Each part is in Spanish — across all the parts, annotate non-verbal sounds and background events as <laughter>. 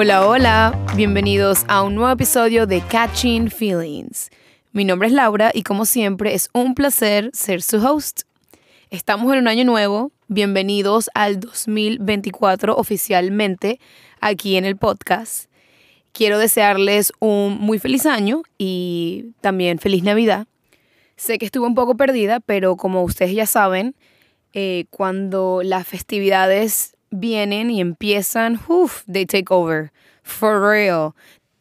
Hola, hola, bienvenidos a un nuevo episodio de Catching Feelings. Mi nombre es Laura y como siempre es un placer ser su host. Estamos en un año nuevo, bienvenidos al 2024 oficialmente aquí en el podcast. Quiero desearles un muy feliz año y también feliz Navidad. Sé que estuve un poco perdida, pero como ustedes ya saben, eh, cuando las festividades vienen y empiezan, uff, they take over. For real.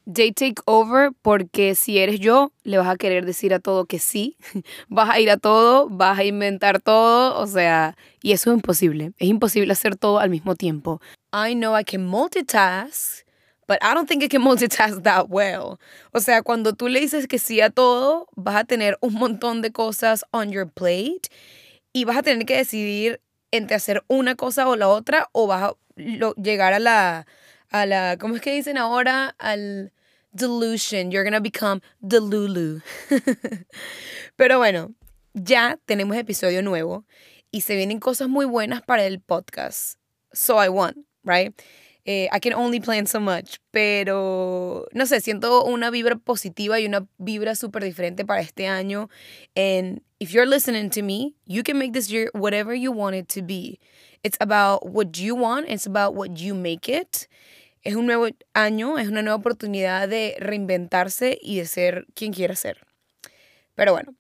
They take over porque si eres yo, le vas a querer decir a todo que sí. <laughs> Vas a ir a todo, vas a inventar todo. O sea, y eso es imposible. Es imposible hacer todo al mismo tiempo. I know I can multitask, but I don't think I can multitask that well. O sea, cuando tú le dices que sí a todo, vas a tener un montón de cosas on your plate y vas a tener que decidir entre hacer una cosa o la otra o vas a llegar a la, a la, ¿cómo es que dicen ahora? Al delusion. You're gonna become delulu. <laughs> Pero bueno, ya tenemos episodio nuevo y se vienen cosas muy buenas para el podcast. So I want, right? Eh, I can only plan so much, pero no sé, siento una vibra positiva y una vibra súper diferente para este año. And if you're listening to me, you can make this year whatever you want it to be. It's about what you want, it's about what you make it. Es un nuevo año, es una nueva oportunidad de reinventarse y de ser quien quiera ser. Pero bueno,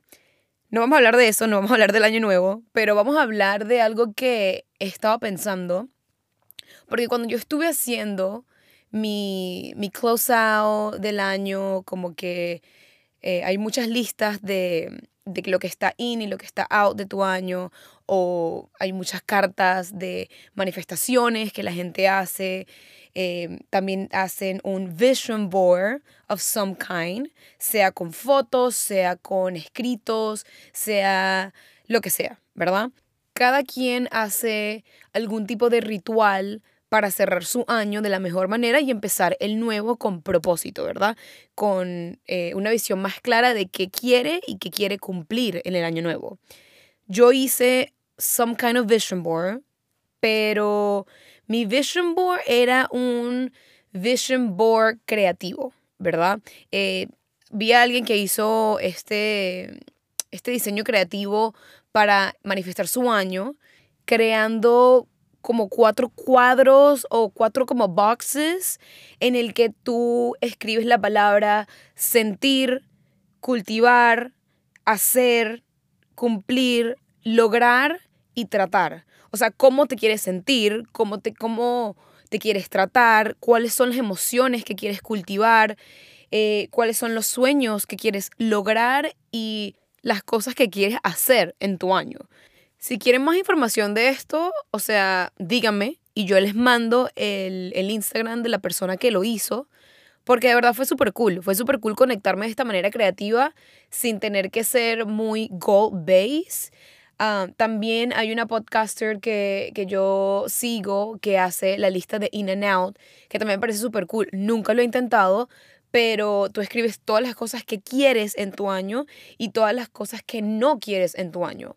no vamos a hablar de eso, no vamos a hablar del año nuevo, pero vamos a hablar de algo que he estado pensando porque cuando yo estuve haciendo mi, mi close out del año, como que eh, hay muchas listas de, de lo que está in y lo que está out de tu año, o hay muchas cartas de manifestaciones que la gente hace. Eh, también hacen un vision board of some kind, sea con fotos, sea con escritos, sea lo que sea, ¿verdad? Cada quien hace algún tipo de ritual para cerrar su año de la mejor manera y empezar el nuevo con propósito, ¿verdad? Con eh, una visión más clara de qué quiere y qué quiere cumplir en el año nuevo. Yo hice some kind of vision board, pero mi vision board era un vision board creativo, ¿verdad? Eh, vi a alguien que hizo este, este diseño creativo para manifestar su año, creando como cuatro cuadros o cuatro como boxes en el que tú escribes la palabra sentir, cultivar, hacer, cumplir, lograr y tratar. O sea, cómo te quieres sentir, cómo te, cómo te quieres tratar, cuáles son las emociones que quieres cultivar, eh, cuáles son los sueños que quieres lograr y las cosas que quieres hacer en tu año. Si quieren más información de esto, o sea, díganme y yo les mando el, Instagram de la persona que lo hizo, porque de verdad fue súper cool. Fue súper cool conectarme de esta manera creativa sin tener que ser muy goal-based. Ah, también hay una podcaster que, que, yo sigo que hace la lista de In and Out, que también me parece súper cool. Nunca lo he intentado, pero tú escribes todas las cosas que quieres en tu año y todas las cosas que no quieres en tu año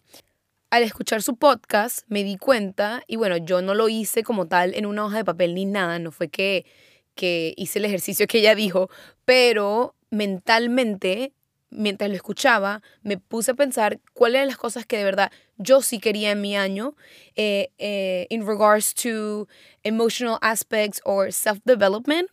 al escuchar su podcast me di cuenta, y bueno, yo no lo hice como tal en una hoja de papel ni nada, no fue que, que hice el ejercicio que ella dijo, pero mentalmente, mientras lo escuchaba, me puse a pensar cuáles eran las cosas que de verdad yo sí quería en mi año eh, eh, in regards to emotional aspects or self-development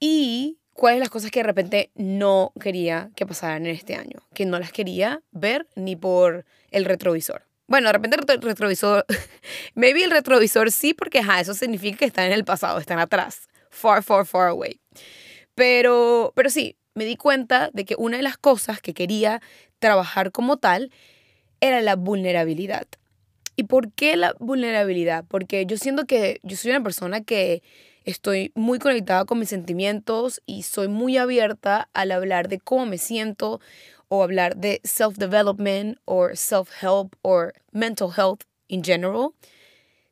y cuáles las cosas que de repente no quería que pasaran en este año, que no las quería ver ni por el retrovisor. Bueno, de repente el retrovisor, <laughs> maybe el retrovisor sí, porque eso significa que están en el pasado, están atrás, far, far, far away. Pero, pero sí, me di cuenta de que una de las cosas que quería trabajar como tal era la vulnerabilidad. ¿Y por qué la vulnerabilidad? Porque yo siento que yo soy una persona que estoy muy conectada con mis sentimientos y soy muy abierta al hablar de cómo me siento o hablar de self-development o self-help o mental health in general.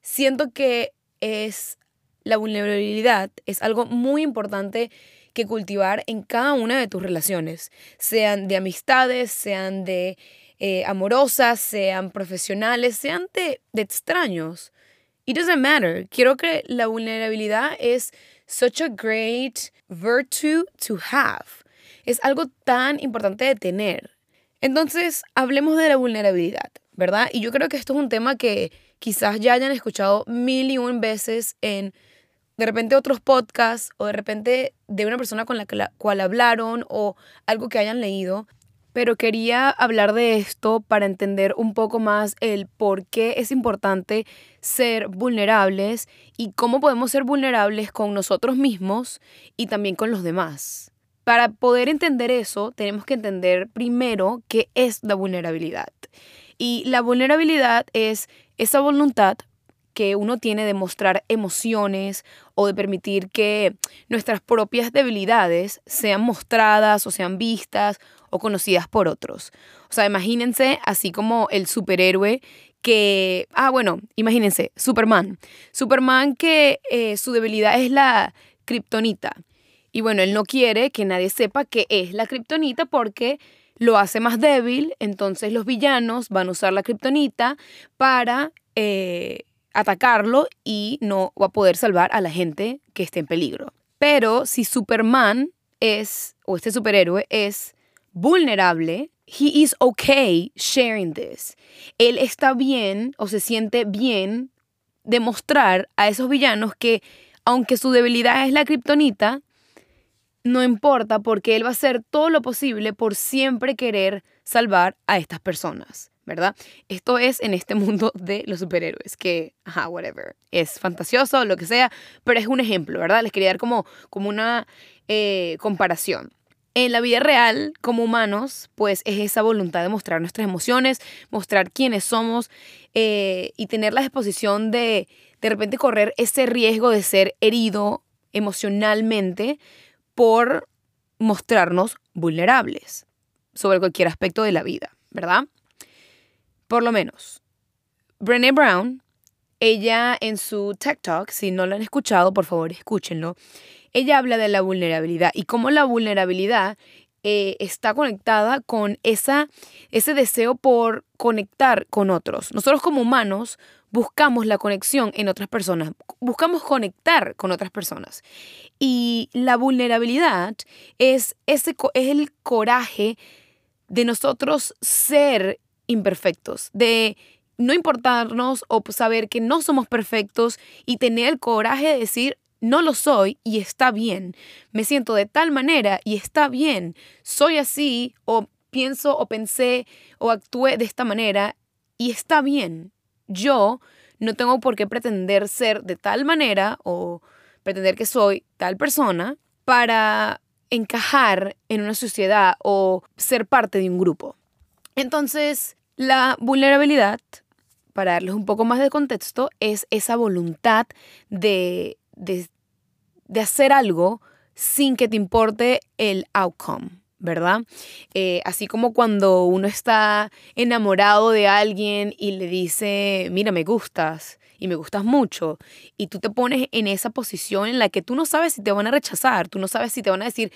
Siento que es la vulnerabilidad es algo muy importante que cultivar en cada una de tus relaciones, sean de amistades, sean de eh, amorosas, sean profesionales, sean de, de extraños. It doesn't matter. Quiero que la vulnerabilidad es such a great virtue to have. Es algo tan importante de tener. Entonces, hablemos de la vulnerabilidad, ¿verdad? Y yo creo que esto es un tema que quizás ya hayan escuchado mil y un veces en de repente otros podcasts o de repente de una persona con la cual hablaron o algo que hayan leído pero quería hablar de esto para entender un poco más el por qué es importante ser vulnerables y cómo podemos ser vulnerables con nosotros mismos y también con los demás. Para poder entender eso, tenemos que entender primero qué es la vulnerabilidad. Y la vulnerabilidad es esa voluntad que uno tiene de mostrar emociones o de permitir que nuestras propias debilidades sean mostradas o sean vistas o conocidas por otros. O sea, imagínense así como el superhéroe que, ah, bueno, imagínense, Superman. Superman que eh, su debilidad es la kriptonita. Y bueno, él no quiere que nadie sepa que es la kriptonita porque lo hace más débil, entonces los villanos van a usar la kriptonita para eh, atacarlo y no va a poder salvar a la gente que esté en peligro. Pero si Superman es, o este superhéroe es vulnerable, he is okay sharing this. Él está bien o se siente bien demostrar a esos villanos que aunque su debilidad es la kriptonita, no importa porque él va a hacer todo lo posible por siempre querer salvar a estas personas, ¿verdad? Esto es en este mundo de los superhéroes, que, ajá, whatever, es fantasioso, lo que sea, pero es un ejemplo, ¿verdad? Les quería dar como, como una eh, comparación en la vida real, como humanos, pues es esa voluntad de mostrar nuestras emociones, mostrar quiénes somos eh, y tener la disposición de de repente correr ese riesgo de ser herido emocionalmente por mostrarnos vulnerables sobre cualquier aspecto de la vida, ¿verdad? Por lo menos, Brené Brown, ella en su TED Talk, si no lo han escuchado, por favor escúchenlo, ella habla de la vulnerabilidad y cómo la vulnerabilidad eh, está conectada con esa, ese deseo por conectar con otros. Nosotros como humanos buscamos la conexión en otras personas, buscamos conectar con otras personas. Y la vulnerabilidad es, ese, es el coraje de nosotros ser imperfectos, de no importarnos o saber que no somos perfectos y tener el coraje de decir, no lo soy y está bien. Me siento de tal manera y está bien. Soy así o pienso o pensé o actué de esta manera y está bien. Yo no tengo por qué pretender ser de tal manera o pretender que soy tal persona para encajar en una sociedad o ser parte de un grupo. Entonces, la vulnerabilidad, para darles un poco más de contexto, es esa voluntad de, de, de hacer algo sin que te importe el outcome, ¿verdad? Eh, así como cuando uno está enamorado de alguien y le dice, mira, me gustas y me gustas mucho, y tú te pones en esa posición en la que tú no sabes si te van a rechazar, tú no sabes si te van a decir,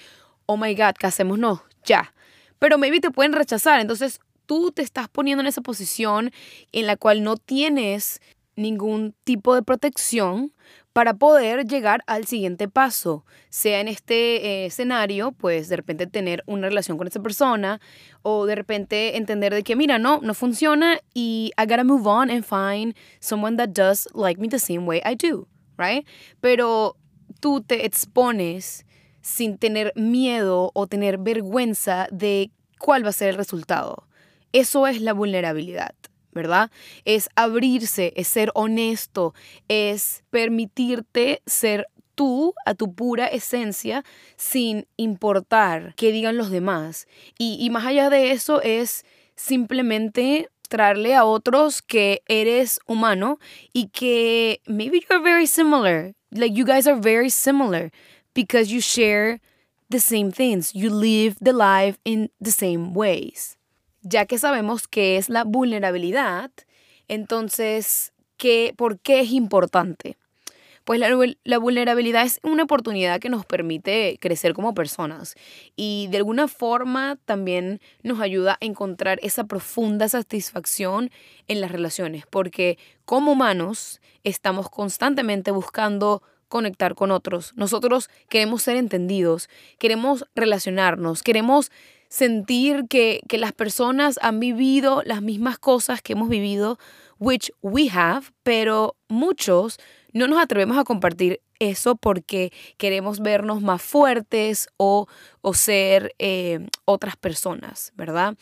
oh my God, casémonos, ya. Pero maybe te pueden rechazar, entonces tú te estás poniendo en esa posición en la cual no tienes ningún tipo de protección para poder llegar al siguiente paso, sea en este eh, escenario, pues de repente tener una relación con esa persona o de repente entender de que, mira, no, no funciona y I gotta move on and find someone that does like me the same way I do, right? Pero tú te expones sin tener miedo o tener vergüenza de cuál va a ser el resultado. Eso es la vulnerabilidad. ¿Verdad? Es abrirse, es ser honesto, es permitirte ser tú a tu pura esencia sin importar qué digan los demás. Y, más allá de eso es simplemente traerle a otros que eres humano y que maybe you're very similar. Like you guys are very similar because you share the same things. You live the life in the same ways ya que sabemos qué es la vulnerabilidad, entonces, ¿qué, ¿por qué es importante? Pues la, la, vulnerabilidad es una oportunidad que nos permite crecer como personas y de alguna forma también nos ayuda a encontrar esa profunda satisfacción en las relaciones, porque como humanos estamos constantemente buscando conectar con otros, nosotros queremos ser entendidos, queremos relacionarnos, queremos sentir que, que las personas han vivido las mismas cosas que hemos vivido, which we have, pero muchos no nos atrevemos a compartir eso porque queremos vernos más fuertes o, o ser eh, otras personas, ¿verdad?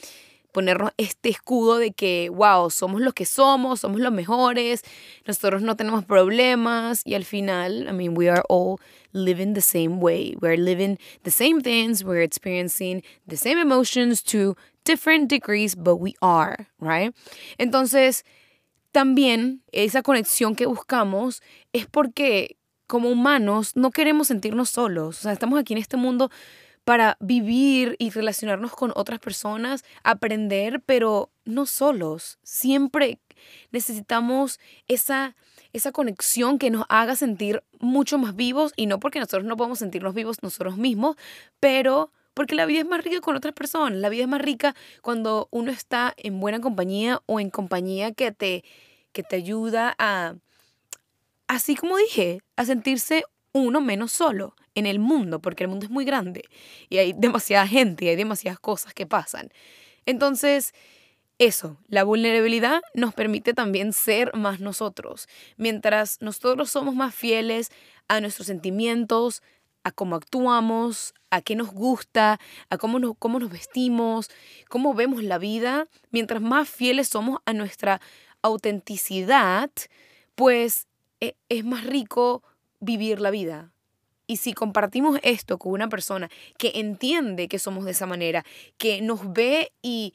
Ponernos este escudo de que, wow, somos los que somos, somos los mejores, nosotros no tenemos problemas y al final, I mean, we are all living the same way. We're living the same things, we're experiencing the same emotions to different degrees, but we are, right? Entonces, también esa conexión que buscamos es porque como humanos no queremos sentirnos solos. O sea, estamos aquí en este mundo para vivir y relacionarnos con otras personas, aprender, pero no solos. Siempre necesitamos esa, esa conexión que nos haga sentir mucho más vivos y no porque nosotros no podemos sentirnos vivos nosotros mismos, pero porque la vida es más rica con otras personas. La vida es más rica cuando uno está en buena compañía o en compañía que te, que te ayuda a, así como dije, a sentirse uno menos solo en el mundo, porque el mundo es muy grande y hay <laughs> demasiada gente y hay demasiadas cosas que pasan. Entonces, eso, la vulnerabilidad nos permite también ser más nosotros. Mientras nosotros somos más fieles a nuestros sentimientos, a cómo actuamos, a qué nos gusta, a cómo nos, cómo nos vestimos, cómo vemos la vida, mientras más fieles somos a nuestra autenticidad, pues e, es más rico vivir la vida. Y si compartimos esto con una persona que entiende que somos de esa manera, que nos ve y,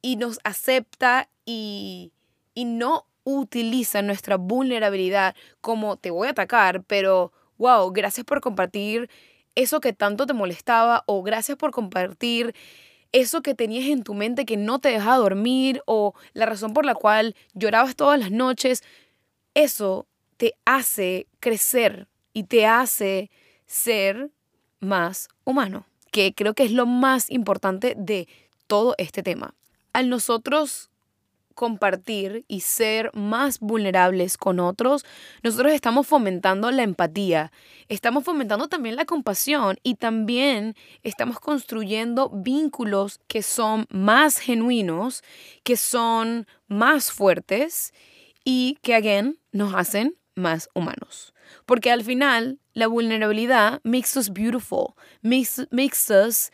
y nos acepta y, y no utiliza nuestra vulnerabilidad como te voy a atacar, pero wow, gracias por compartir eso que tanto te molestaba o gracias por compartir eso que tenías en tu mente que no te dejaba dormir o la razón por la cual llorabas todas las noches, eso te hace crecer y te hace ser más humano, que creo que es lo más importante de todo este tema. Al nosotros compartir y ser más vulnerables con otros, nosotros estamos fomentando la empatía, estamos fomentando también la compasión y también estamos construyendo vínculos que son más genuinos, que son más fuertes y que, again, nos hacen más humanos. Porque al final, la vulnerabilidad makes us beautiful, makes, makes us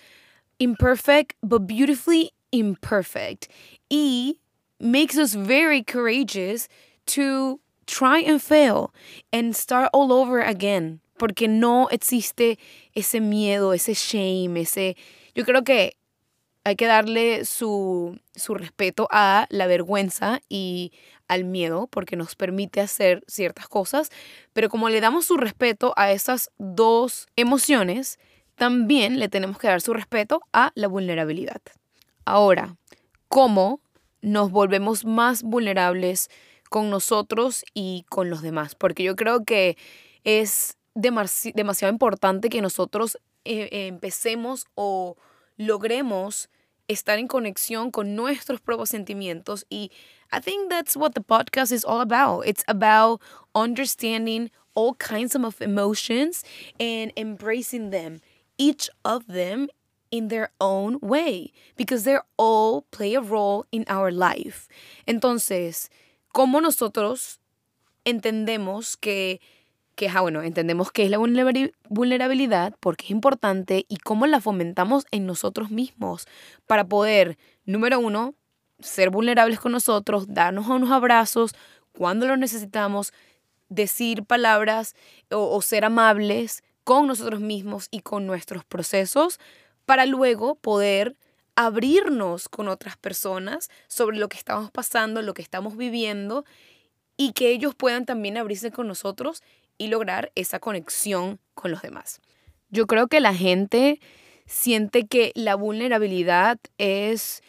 imperfect, but beautifully imperfect. Y makes us very courageous to try and fail and start all over again. Porque no existe ese miedo, ese shame, ese... Yo creo que hay que darle su, su respeto a la vergüenza y al miedo porque nos permite hacer ciertas cosas, pero como le damos su respeto a esas dos emociones, también le tenemos que dar su respeto a la vulnerabilidad. Ahora, ¿cómo nos volvemos más vulnerables con nosotros y con los demás? Porque yo creo que es demasiado importante que nosotros eh, empecemos o logremos estar en conexión con nuestros propios sentimientos y I think that's what the podcast is all about. It's about understanding all kinds of emotions and embracing them, each of them in their own way, because they all play a role in our life. Entonces, ¿cómo nosotros entendemos que que, ah, bueno, entendemos qué es la vulnerabilidad, porque es importante y cómo la fomentamos en nosotros mismos para poder, número uno, ser vulnerables con nosotros, darnos unos abrazos cuando lo necesitamos, decir palabras o, o ser amables con nosotros mismos y con nuestros procesos para luego poder abrirnos con otras personas sobre lo que estamos pasando, lo que estamos viviendo y que ellos puedan también abrirse con nosotros y lograr esa conexión con los demás. Yo creo que la gente siente que la vulnerabilidad es,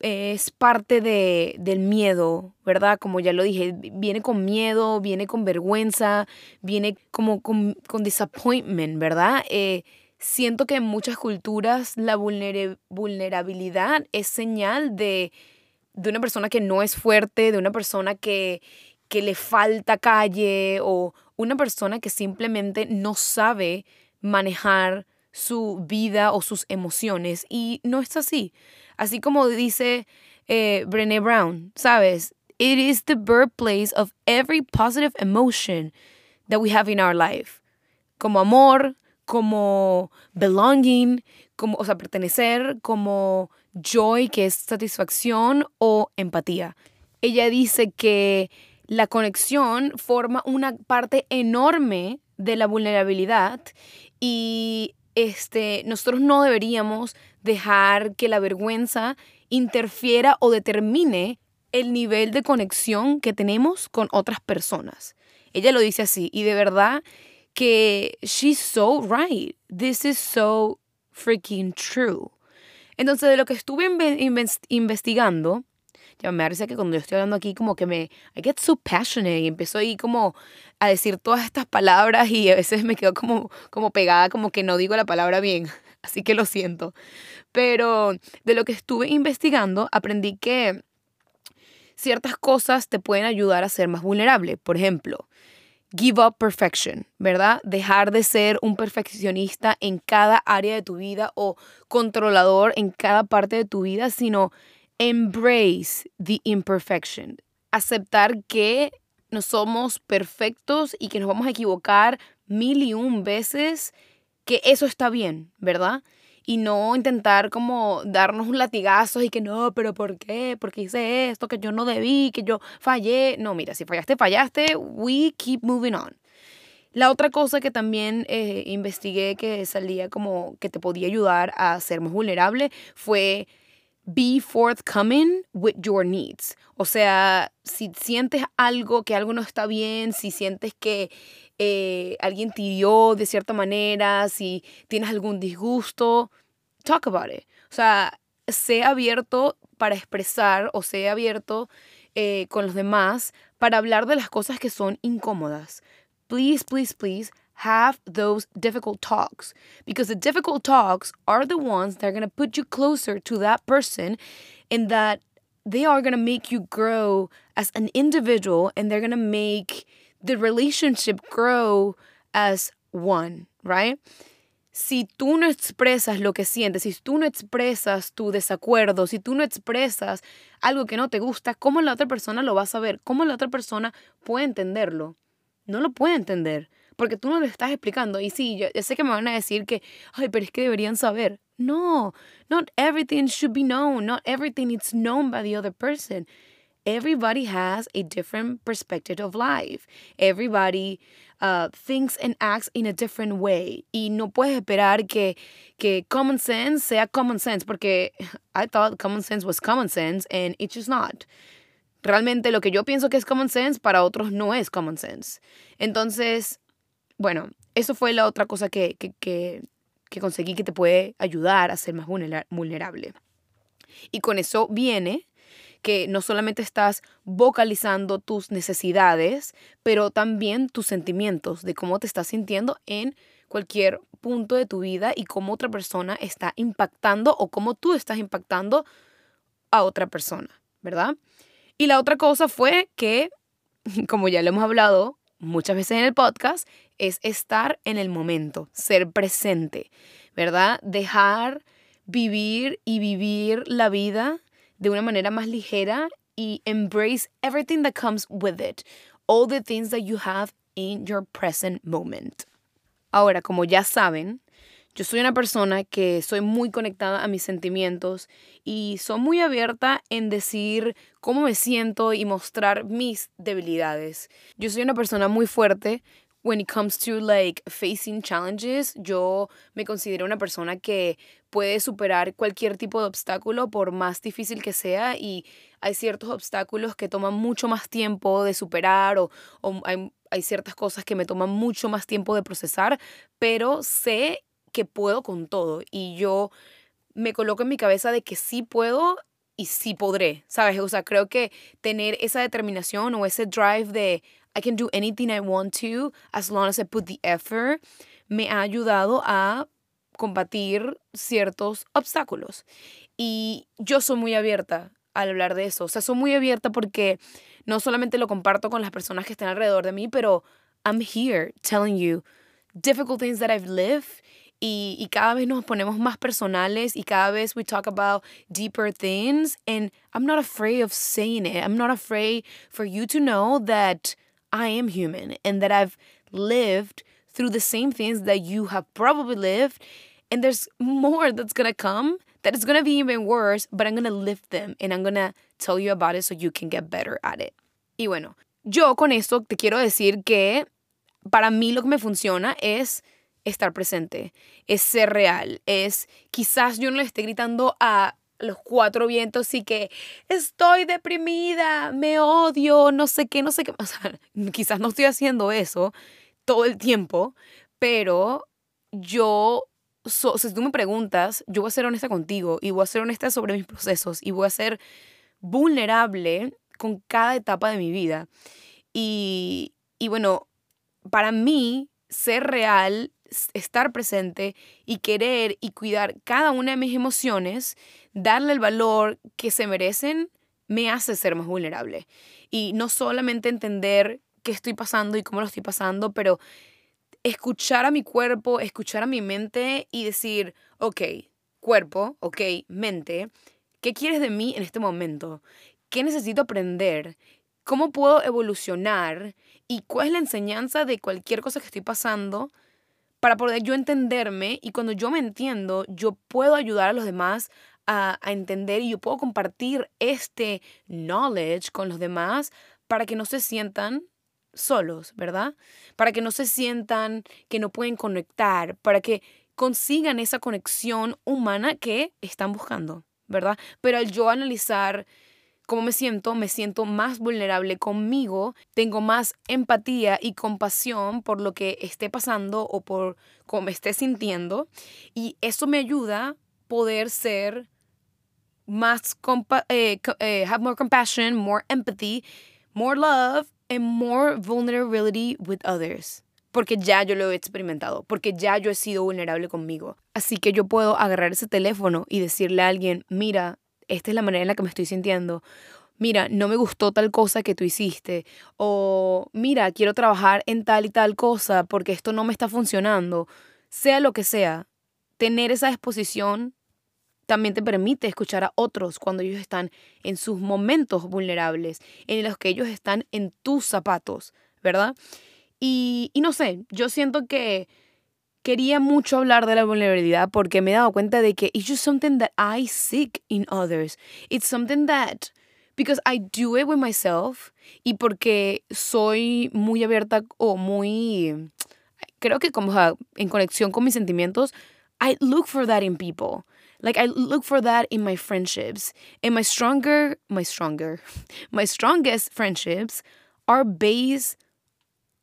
es parte de, del miedo, ¿verdad? Como ya lo dije, viene con miedo, viene con vergüenza, viene como con, con disappointment, ¿verdad? Eh, siento que en muchas culturas la vulnerabilidad es señal de, de una persona que no es fuerte, de una persona que, que le falta calle o, una persona que simplemente no sabe manejar su vida o sus emociones y no es así. Así como dice eh, Brené Brown, ¿sabes? It is the birthplace of every positive emotion that we have in our life. Como amor, como belonging, como, o sea, pertenecer, como joy, que es satisfacción, o empatía. Ella dice que la conexión forma una parte enorme de la vulnerabilidad y este, nosotros no deberíamos dejar que la vergüenza interfiera o determine el nivel de conexión que tenemos con otras personas. Ella lo dice así y de verdad que she's so right. This is so freaking true. Entonces, de lo que estuve investigando, ya me parece que cuando yo estoy hablando aquí como que me, I get so passionate y empiezo ahí como a decir todas estas palabras y a veces me quedo como, como pegada, como que no digo la palabra bien, <laughs> así que lo siento. Pero de lo que estuve investigando, aprendí que ciertas cosas te pueden ayudar a ser más vulnerable. Por ejemplo, give up perfection, ¿verdad? Dejar de ser un perfeccionista en cada área de tu vida o controlador en cada parte de tu vida, sino embrace the imperfection. Aceptar que no somos perfectos y que nos vamos a equivocar mil y un veces, que eso está bien, ¿verdad? Y no intentar como darnos un latigazo y que no, pero ¿por qué? Porque hice esto, que yo no debí, que yo fallé. No, mira, si fallaste, fallaste, we keep moving on. La otra cosa que también eh, investigué que salía como que te podía ayudar a ser más vulnerable fue be forthcoming with your needs. O sea, si sientes algo, que algo no está bien, si sientes que eh, alguien te dio de cierta manera, si tienes algún disgusto, talk about it. O sea, sé abierto para expresar o sé abierto eh, con los demás para hablar de las cosas que son incómodas. Please, please, please have those difficult talks because the difficult talks are the ones that are going to put you closer to that person and that they are going to make you grow as an individual and they're going to make the relationship grow as one, right? Si tú no expresas lo que sientes, si tú no expresas tu desacuerdo, si tú no expresas algo que no te gusta, ¿cómo la otra persona lo va a saber? ¿Cómo la otra persona puede entenderlo? No lo puede entender porque tú no lo estás explicando. Y sí, yo, sé que me van a decir que, ay, pero es que deberían saber. No, not everything should be known. Not everything is known by the other person. Everybody has a different perspective of life. Everybody uh, thinks and acts in a different way. Y no puedes esperar que, que common sense sea common sense, porque I thought common sense was common sense and it's just not. Realmente lo que yo pienso que es common sense para otros no es common sense. Entonces, bueno, eso fue la otra cosa que, conseguí que te puede ayudar a ser más vulnerable. Y con eso viene que no solamente estás vocalizando tus necesidades, pero también tus sentimientos de cómo te estás sintiendo en cualquier punto de tu vida y cómo otra persona está impactando o cómo tú estás impactando a otra persona, ¿verdad? Y la otra cosa fue que, <laughs> como ya lo hemos hablado muchas veces en el podcast, es estar en el momento, ser presente, ¿verdad? Dejar vivir y vivir la vida de una manera más ligera y embrace everything that comes with it, all the things that you have in your present moment. Ahora, como ya saben, yo soy una persona que soy muy conectada a mis sentimientos y soy muy abierta en decir cómo me siento y mostrar mis debilidades. Yo soy una persona muy fuerte when it comes to like facing challenges, yo me considero una persona que puede superar cualquier tipo de obstáculo por más difícil que sea y hay ciertos obstáculos que toman mucho más tiempo de superar o, hay, hay ciertas cosas que me toman mucho más tiempo de procesar, pero sé que puedo con todo y yo me coloco en mi cabeza de que sí puedo y sí podré, ¿sabes? O sea, creo que tener esa determinación o ese drive de I can do anything I want to as long as I put the effort, me ha ayudado a combatir ciertos obstáculos. Y yo soy muy abierta al hablar de eso. O sea, soy muy abierta porque no solamente lo comparto con las personas que están alrededor de mí, pero I'm here telling you difficult things that I've lived y, y, cada vez nos ponemos más personales y cada vez we talk about deeper things and I'm not afraid of saying it. I'm not afraid for you to know that I am human and that I've lived through the same things that you have probably lived and there's more that's to come that is to be even worse, but I'm to lift them and I'm to tell you about it so you can get better at it. Y bueno, yo con esto te quiero decir que para mí lo que me funciona es estar presente, es ser real, es quizás yo no le esté gritando a los cuatro vientos y que estoy deprimida, me odio, no sé qué, no sé qué. <laughs> Quizás no estoy haciendo eso todo el tiempo, pero yo, si tú me preguntas, yo voy a ser honesta contigo y voy a ser honesta sobre mis procesos y voy a ser vulnerable con cada etapa de mi vida. Y, y bueno, para mí, ser real, estar presente y querer y cuidar cada una de mis emociones, darle el valor que se merecen, me hace ser más vulnerable. Y no solamente entender qué estoy pasando y cómo lo estoy pasando, pero escuchar a mi cuerpo, escuchar a mi mente y decir, ok, cuerpo, ok, mente, ¿qué quieres de mí en este momento? ¿Qué necesito aprender? ¿Cómo puedo evolucionar? ¿Y cuál es la enseñanza de cualquier cosa que estoy pasando? Para poder yo entenderme y cuando yo me entiendo, yo puedo ayudar a los demás a, a entender y yo puedo compartir este knowledge con los demás para que no se sientan solos, ¿verdad? Para que no se sientan que no pueden conectar, para que consigan esa conexión humana que están buscando, ¿verdad? Pero al yo analizar cómo me siento, me siento más vulnerable conmigo, tengo más empatía y compasión por lo que esté pasando o por cómo me esté sintiendo y eso me ayuda a poder ser más, eh, eh, have more compassion, more empathy, more love and more vulnerability with others. Porque ya yo lo he experimentado, porque ya yo he sido vulnerable conmigo. Así que yo puedo agarrar ese teléfono y decirle a alguien, mira, esta es la manera en la que me estoy sintiendo. Mira, no me gustó tal cosa que tú hiciste. O mira, quiero trabajar en tal y tal cosa porque esto no me está funcionando. Sea lo que sea, tener esa disposición también te permite escuchar a otros cuando ellos están en sus momentos vulnerables, en los que ellos están en tus zapatos, ¿verdad? Y, y no sé, yo siento que quería mucho hablar de la vulnerabilidad porque me he dado cuenta de que it's just something that I seek in others. It's something that because I do it with myself y porque soy muy abierta o muy creo que como en conexión con mis sentimientos, I look for that in people. Like I look for that in my friendships. And my stronger, my stronger, <laughs> my strongest friendships are based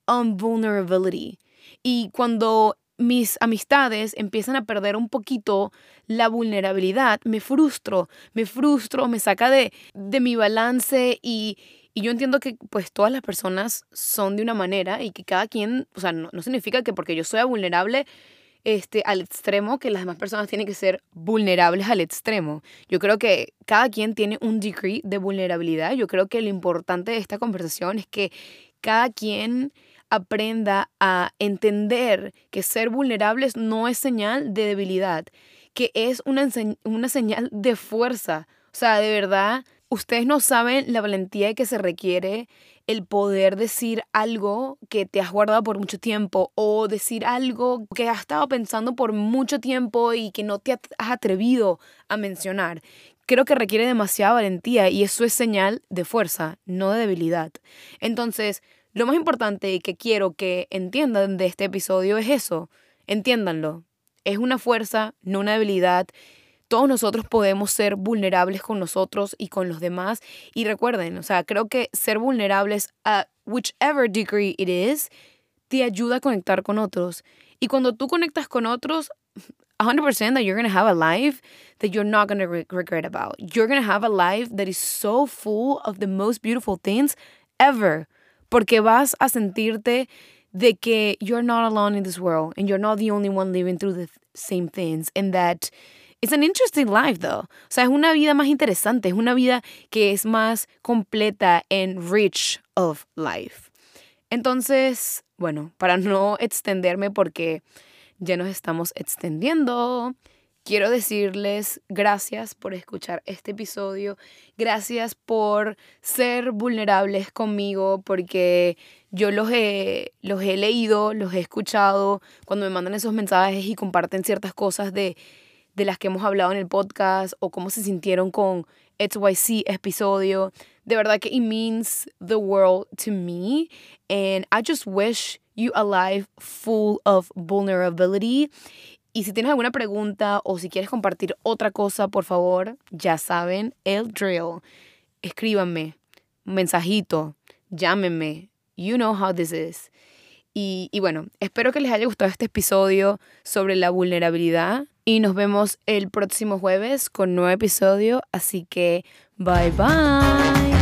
on vulnerability. Y cuando mis amistades empiezan a perder un poquito la vulnerabilidad, me frustro, me frustro, me saca de, de mi balance y, y, yo entiendo que pues todas las personas son de una manera y que cada quien, o sea, no, no significa que porque yo soy vulnerable este, al extremo que las demás personas tienen que ser vulnerables al extremo. Yo creo que cada quien tiene un degree de vulnerabilidad. Yo creo que lo importante de esta conversación es que cada quien aprenda a entender que ser vulnerables no es señal de debilidad, que es una, una señal de fuerza. O sea, de verdad, ustedes no saben la valentía que se requiere el poder decir algo que te has guardado por mucho tiempo o decir algo que has estado pensando por mucho tiempo y que no te has atrevido a mencionar. Creo que requiere demasiada valentía y eso es señal de fuerza, no de debilidad. Entonces, lo más importante que quiero que entiendan de este episodio es eso. Entiéndanlo. Es una fuerza, no una debilidad todos nosotros podemos ser vulnerables con nosotros y con los demás. Y recuerden, o sea, creo que ser vulnerables a whichever degree it is, te ayuda a conectar con otros. Y cuando tú conectas con otros, 100% that you're going to have a life that you're not going to regret about. You're going to have a life that is so full of the most beautiful things ever. Porque vas a sentirte de que you're not alone in this world and you're not the only one living through the same things and that It's an interesting life, though. O sea, es una vida más interesante, es una vida que es más completa and rich of life. Entonces, bueno, para no extenderme porque ya nos estamos extendiendo, quiero decirles gracias por escuchar este episodio, gracias por ser vulnerables conmigo, porque yo los he, los he leído, los he escuchado, cuando me mandan esos mensajes y comparten ciertas cosas de, de las que hemos hablado en el podcast o cómo se sintieron con XYZ episodio. De verdad que it means the world to me. And I just wish you a life full of vulnerability y si tienes alguna pregunta o si quieres compartir otra cosa, por favor, ya saben, el drill. Escríbanme, mensajito, llámenme. You know how this is. Y, y bueno, espero que les haya gustado este episodio sobre la vulnerabilidad. Y nos vemos el próximo jueves con nuevo episodio. Así que, bye bye.